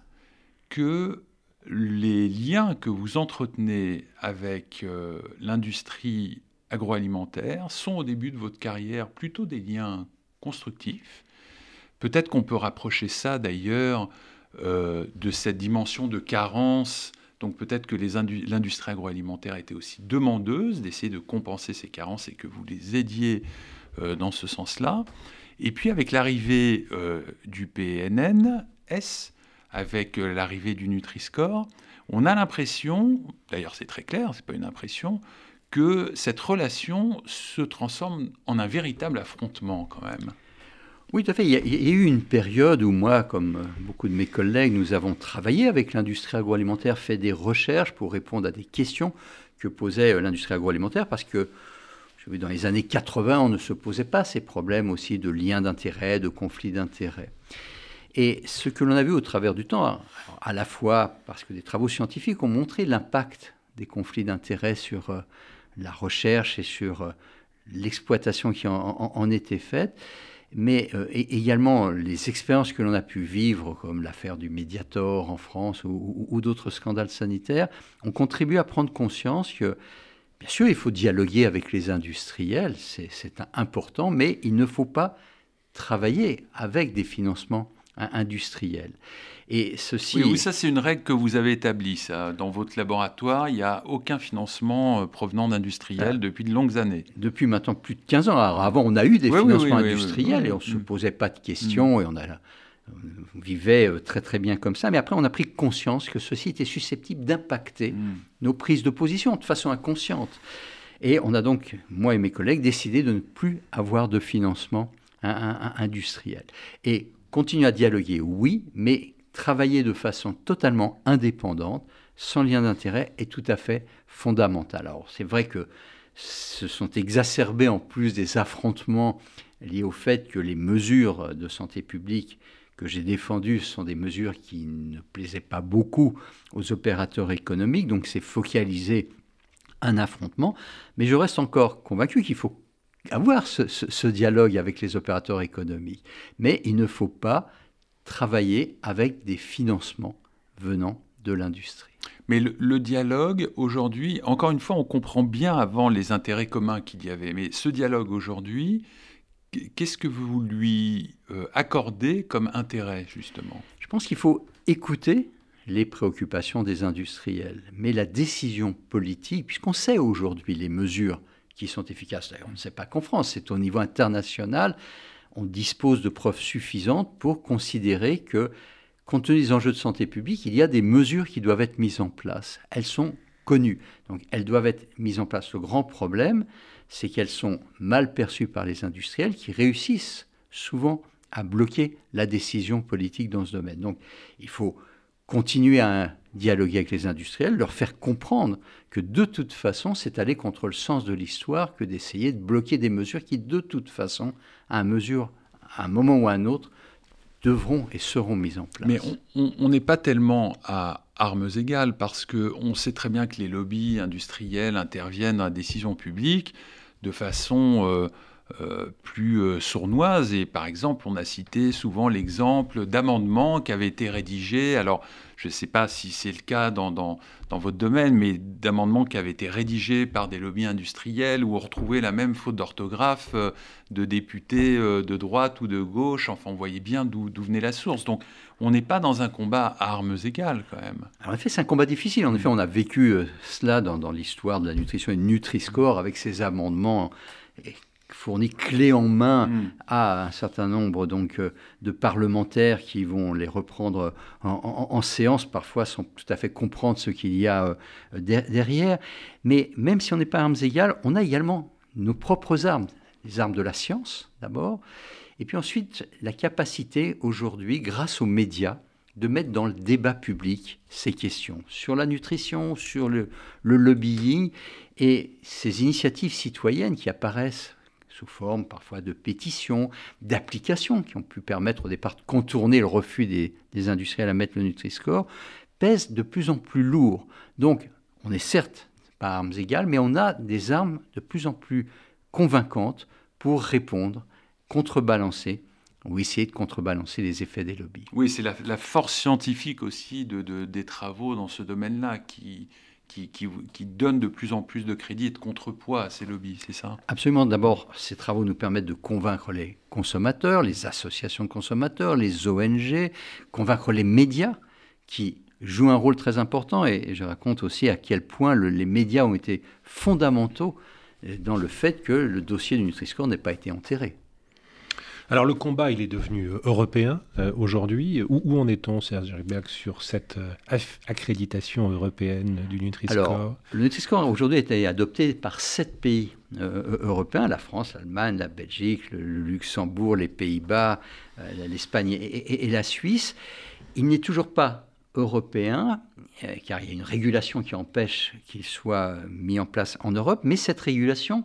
que les liens que vous entretenez avec euh, l'industrie agroalimentaire sont au début de votre carrière plutôt des liens constructifs. Peut-être qu'on peut rapprocher ça d'ailleurs euh, de cette dimension de carence. Donc peut-être que l'industrie agroalimentaire était aussi demandeuse d'essayer de compenser ces carences et que vous les aidiez euh, dans ce sens-là. Et puis avec l'arrivée du PNNS, avec euh, l'arrivée du Nutri-Score, on a l'impression, d'ailleurs c'est très clair, c'est pas une impression, que cette relation se transforme en un véritable affrontement quand même. Oui, tout à fait. Il y, a, eu une période où moi, comme euh, beaucoup de mes collègues, nous avons travaillé avec l'industrie agroalimentaire, fait des recherches pour répondre à des questions que posait euh, l'industrie agroalimentaire, parce que dans les années 80, on ne se posait pas ces problèmes aussi de liens d'intérêt, de conflits d'intérêts. Et ce que l'on a vu au travers du temps, à la fois parce que des travaux scientifiques ont montré l'impact des conflits d'intérêts sur euh, la recherche et sur euh, l'exploitation qui en, était faite, mais euh, également les expériences que l'on a pu vivre, comme l'affaire du Mediator en France ou, d'autres scandales sanitaires, ont contribué à prendre conscience que, bien sûr, il faut dialoguer avec les industriels, c'est important, mais il ne faut pas travailler avec des financements hein, industriels. Et ceci... Oui, oui, ça c'est une règle que vous avez établie. Ça. Dans votre laboratoire, il n'y a aucun financement euh, provenant d'industriels Ah. depuis de longues années. depuis maintenant plus de 15 ans. Alors avant, on a eu des Oui, financements oui, industriels et on ne se Mm. posait pas de questions et on, a, on vivait euh, très très bien comme ça. Mais après, on a pris conscience que ceci était susceptible d'impacter Mm. nos prises de position de façon inconsciente. Et on a donc, moi et mes collègues, décidé de ne plus avoir de financement hein, industriel. Et continuer à dialoguer, oui, mais travailler de façon totalement indépendante, sans lien d'intérêt, est tout à fait fondamental. Alors c'est vrai que se sont exacerbés en plus des affrontements liés au fait que les mesures de santé publique que j'ai défendues sont des mesures qui ne plaisaient pas beaucoup aux opérateurs économiques, donc c'est focalisé un affrontement, mais je reste encore convaincu qu'il faut avoir ce, ce- ce dialogue avec les opérateurs économiques, mais il ne faut pas travailler avec des financements venant de l'industrie. Mais le, le dialogue, aujourd'hui, encore une fois, on comprend bien avant les intérêts communs qu'il y avait. Mais ce dialogue aujourd'hui, qu'est-ce que vous lui euh, accordez comme intérêt, justement? Je pense qu'il faut écouter les préoccupations des industriels, mais la décision politique, puisqu'on sait aujourd'hui les mesures qui sont efficaces, d'ailleurs on ne sait pas qu'en France, c'est au niveau international, on dispose de preuves suffisantes pour considérer que, compte tenu des enjeux de santé publique, il y a des mesures qui doivent être mises en place. Elles sont connues, donc elles doivent être mises en place. Le grand problème, c'est qu'elles sont mal perçues par les industriels qui réussissent souvent à bloquer la décision politique dans ce domaine. Donc il faut continuer à dialoguer avec les industriels, leur faire comprendre que de toute façon, c'est aller contre le sens de l'histoire que d'essayer de bloquer des mesures qui, de toute façon, à, mesure, à un moment ou à un autre, devront et seront mises en place. Mais on n'est pas tellement à armes égales parce qu'on sait très bien que les lobbies industriels interviennent dans la décision publique de façon euh, plus sournoises. Et par exemple, on a cité souvent l'exemple d'amendements qui avaient été rédigés. Alors, je ne sais pas si c'est le cas dans, dans, votre domaine, mais d'amendements qui avaient été rédigés par des lobbies industriels où on retrouvait la même faute d'orthographe euh, de députés euh, de droite ou de gauche. Enfin, on voyait bien d'où venait la source. Donc, on n'est pas dans un combat à armes égales quand même. en effet, c'est un combat difficile. En effet, on a vécu euh, cela dans, dans l'histoire de la nutrition et Nutri-Score avec ces amendements fournit clé en main mm. à un certain nombre donc euh, de parlementaires qui vont les reprendre en, séance, parfois sans tout à fait comprendre ce qu'il y a euh, derrière. Mais même si on n'est pas armes égales, on a également nos propres armes, les armes de la science d'abord, et puis ensuite la capacité aujourd'hui, grâce aux médias, de mettre dans le débat public ces questions sur la nutrition, sur le, le lobbying et ces initiatives citoyennes qui apparaissent sous forme parfois de pétitions, d'applications qui ont pu permettre au départ de contourner le refus des, industriels à mettre le Nutri-Score, pèsent de plus en plus lourd. Donc, on est certes pas armes égales, mais on a des armes de plus en plus convaincantes pour répondre, contrebalancer ou essayer de contrebalancer les effets des lobbies. Oui, c'est la, force scientifique aussi de, des travaux dans ce domaine-là qui, qui, donne de plus en plus de crédit et de contrepoids à ces lobbies, c'est ça? Absolument. D'abord, ces travaux nous permettent de convaincre les consommateurs, les associations de consommateurs, les ONG, convaincre les médias qui jouent un rôle très important. Et, je raconte aussi à quel point les médias ont été fondamentaux dans le fait que le dossier du Nutri-Score n'ait pas été enterré. Alors le combat, il est devenu euh, européen euh, aujourd'hui. Où, en est-on, Serge Ribach, sur cette euh, accréditation européenne du Nutri-Score Alors, le Nutri-Score aujourd'hui été adopté par sept pays européens, la France, l'Allemagne, la Belgique, le, Luxembourg, les Pays-Bas, l'Espagne et, la Suisse. Il n'est toujours pas européen, car il y a une régulation qui empêche qu'il soit mis en place en Europe, mais cette régulation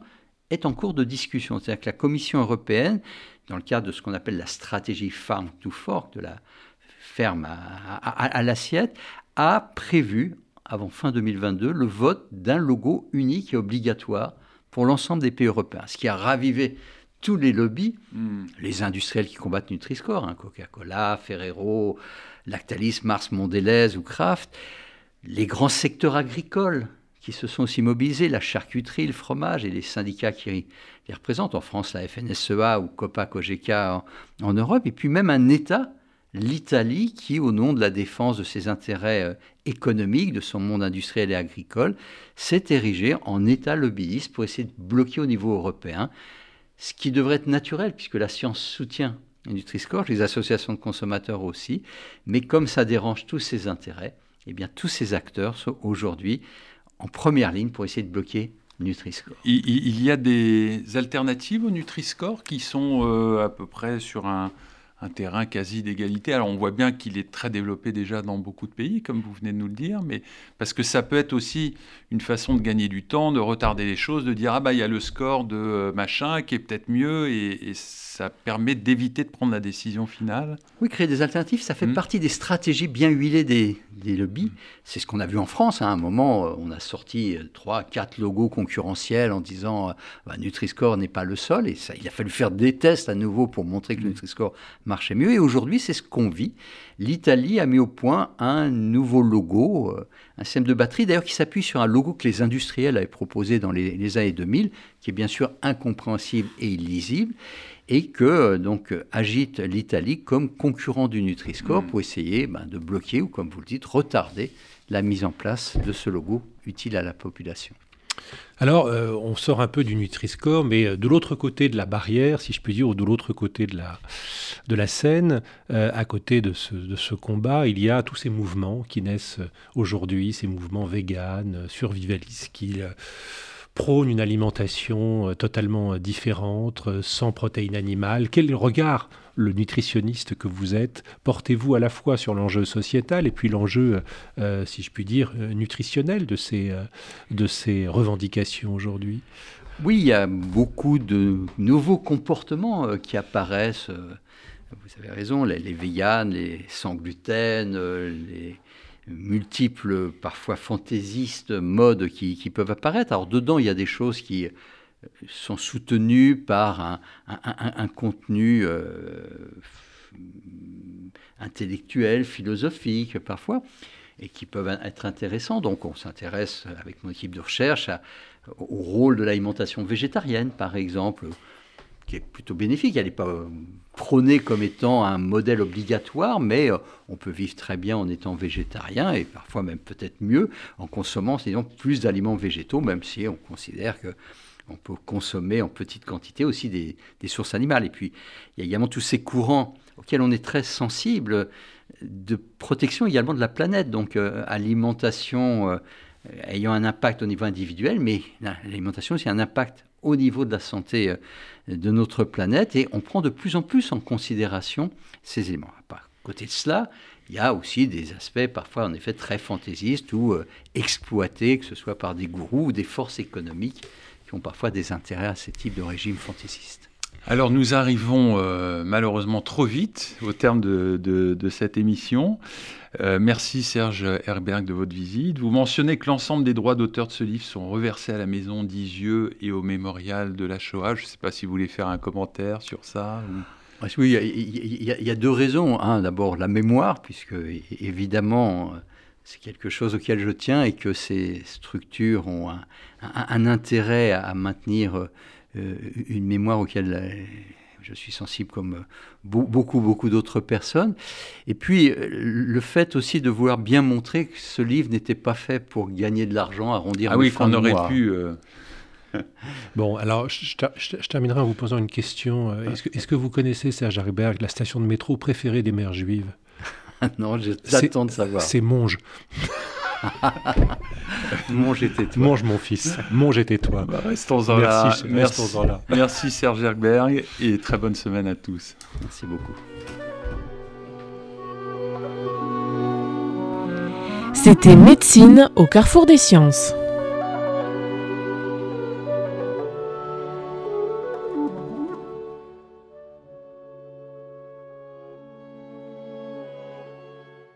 est en cours de discussion. C'est-à-dire que la Commission européenne dans le cadre de ce qu'on appelle la stratégie Farm to Fork, de la ferme à, l'assiette, a prévu, avant fin 2022, le vote d'un logo unique et obligatoire pour l'ensemble des pays européens, ce qui a ravivé tous les lobbies, hmm. les industriels qui combattent Nutri-Score, hein, Coca-Cola, Ferrero, Lactalis, Mars Mondelez ou Kraft, les grands secteurs agricoles qui se sont aussi mobilisés, la charcuterie, le fromage et les syndicats qui les représentent, en France la FNSEA ou Copa Cogeca en, Europe, et puis même un État, l'Italie, qui, au nom de la défense de ses intérêts euh, économiques, de son monde industriel et agricole, s'est érigé en État lobbyiste pour essayer de bloquer au niveau européen, ce qui devrait être naturel, puisque la science soutient Nutri-Score, les associations de consommateurs aussi, mais comme ça dérange tous ces intérêts, eh bien tous ces acteurs sont aujourd'hui en première ligne pour essayer de bloquer Nutri-Score. Il, y a des alternatives au Nutri-Score qui sont euh, à peu près sur un, terrain quasi d'égalité. Alors on voit bien qu'il est très développé déjà dans beaucoup de pays, comme vous venez de nous le dire, mais parce que ça peut être aussi une façon de gagner du temps, de retarder les choses, de dire ah bah il y a le score de euh, machin qui est peut-être mieux et, ça permet d'éviter de prendre la décision finale. Oui, créer des alternatives, ça fait hmm. partie des stratégies bien huilées des, des lobbies. C'est ce qu'on a vu en France. Hein. À un moment, euh, on a sorti euh, trois, quatre logos concurrentiels en disant bah, Nutri-Score n'est pas le seul et ça, il a fallu faire des tests à nouveau pour montrer que le hmm. Nutri-Score marchait mieux. Et aujourd'hui, c'est ce qu'on vit. L'Italie a mis au point un nouveau logo, euh, un système de batterie d'ailleurs qui s'appuie sur un logo que les industriels avaient proposé dans les, années 2000, qui est bien sûr incompréhensible et illisible, et que euh, donc agite l'Italie comme concurrent du Nutri-Score mm. pour essayer ben, de bloquer ou, comme vous le dites, retarder la mise en place de ce logo utile à la population. Alors, euh, on sort un peu du Nutri-Score, mais euh, de l'autre côté de la barrière, si je puis dire, ou de l'autre côté de la, de la scène, euh, à côté de ce, de ce, combat, il y a tous ces mouvements qui naissent aujourd'hui, ces mouvements véganes, survivalistes, qui prônent une alimentation totalement différente, sans protéines animales. Quel regard le nutritionniste que vous êtes, portez-vous à la fois sur l'enjeu sociétal et puis l'enjeu, euh, si je puis dire, euh, nutritionnel de ces, euh, de ces revendications aujourd'hui? Oui, il y a beaucoup de nouveaux comportements qui apparaissent. Vous avez raison, les, les véganes, les sans gluten, les multiples, parfois fantaisistes modes qui, qui, peuvent apparaître. Alors dedans, il y a des choses qui sont soutenus par un, contenu euh, intellectuel, philosophique parfois, et qui peuvent être intéressants. Donc on s'intéresse avec mon équipe de recherche au rôle de l'alimentation végétarienne, par exemple, qui est plutôt bénéfique. Elle n'est pas prônée comme étant un modèle obligatoire, mais euh, on peut vivre très bien en étant végétarien et parfois même peut-être mieux en consommant disons, plus d'aliments végétaux, même si on considère que on peut consommer en petite quantité aussi des, sources animales. Et puis, il y a également tous ces courants auxquels on est très sensible de protection également de la planète. Donc, euh, alimentation ayant un impact au niveau individuel, mais l'alimentation aussi a un impact au niveau de la santé euh, de notre planète et on prend de plus en plus en considération ces éléments. À côté de cela, il y a aussi des aspects parfois en effet très fantaisistes ou euh, exploités, que ce soit par des gourous ou des forces économiques qui ont parfois des intérêts à ce type de régime fantaisiste. Alors nous arrivons euh, malheureusement trop vite au terme de, cette émission. Euh, merci Serge Herberg de votre visite. Vous mentionnez que l'ensemble des droits d'auteur de ce livre sont reversés à la maison d'Isieux et au mémorial de la Shoah. Je ne sais pas si vous voulez faire un commentaire sur ça. Oui, il y, a deux raisons. Hein. D'abord la mémoire, puisque évidemment c'est quelque chose auquel je tiens et que ces structures ont un intérêt à maintenir euh, une mémoire auquel euh, je suis sensible comme euh, beaucoup, beaucoup d'autres personnes. Et puis, le fait aussi de vouloir bien montrer que ce livre n'était pas fait pour gagner de l'argent, arrondir ah oui, qu'on aurait pu... Bon, alors je, terminerai en vous posant une question. Est-ce que, est que, vous connaissez, Serge Hariberg, la station de métro préférée des mères juives? Non, j'attends de savoir. C'est Monge. Mange et tais-toi. Mange mon fils. Mange et tais-toi. Bah, restons-en là. Merci, là. Merci Serge Herberg et très bonne semaine à tous. Merci beaucoup. C'était Médecine au carrefour des sciences.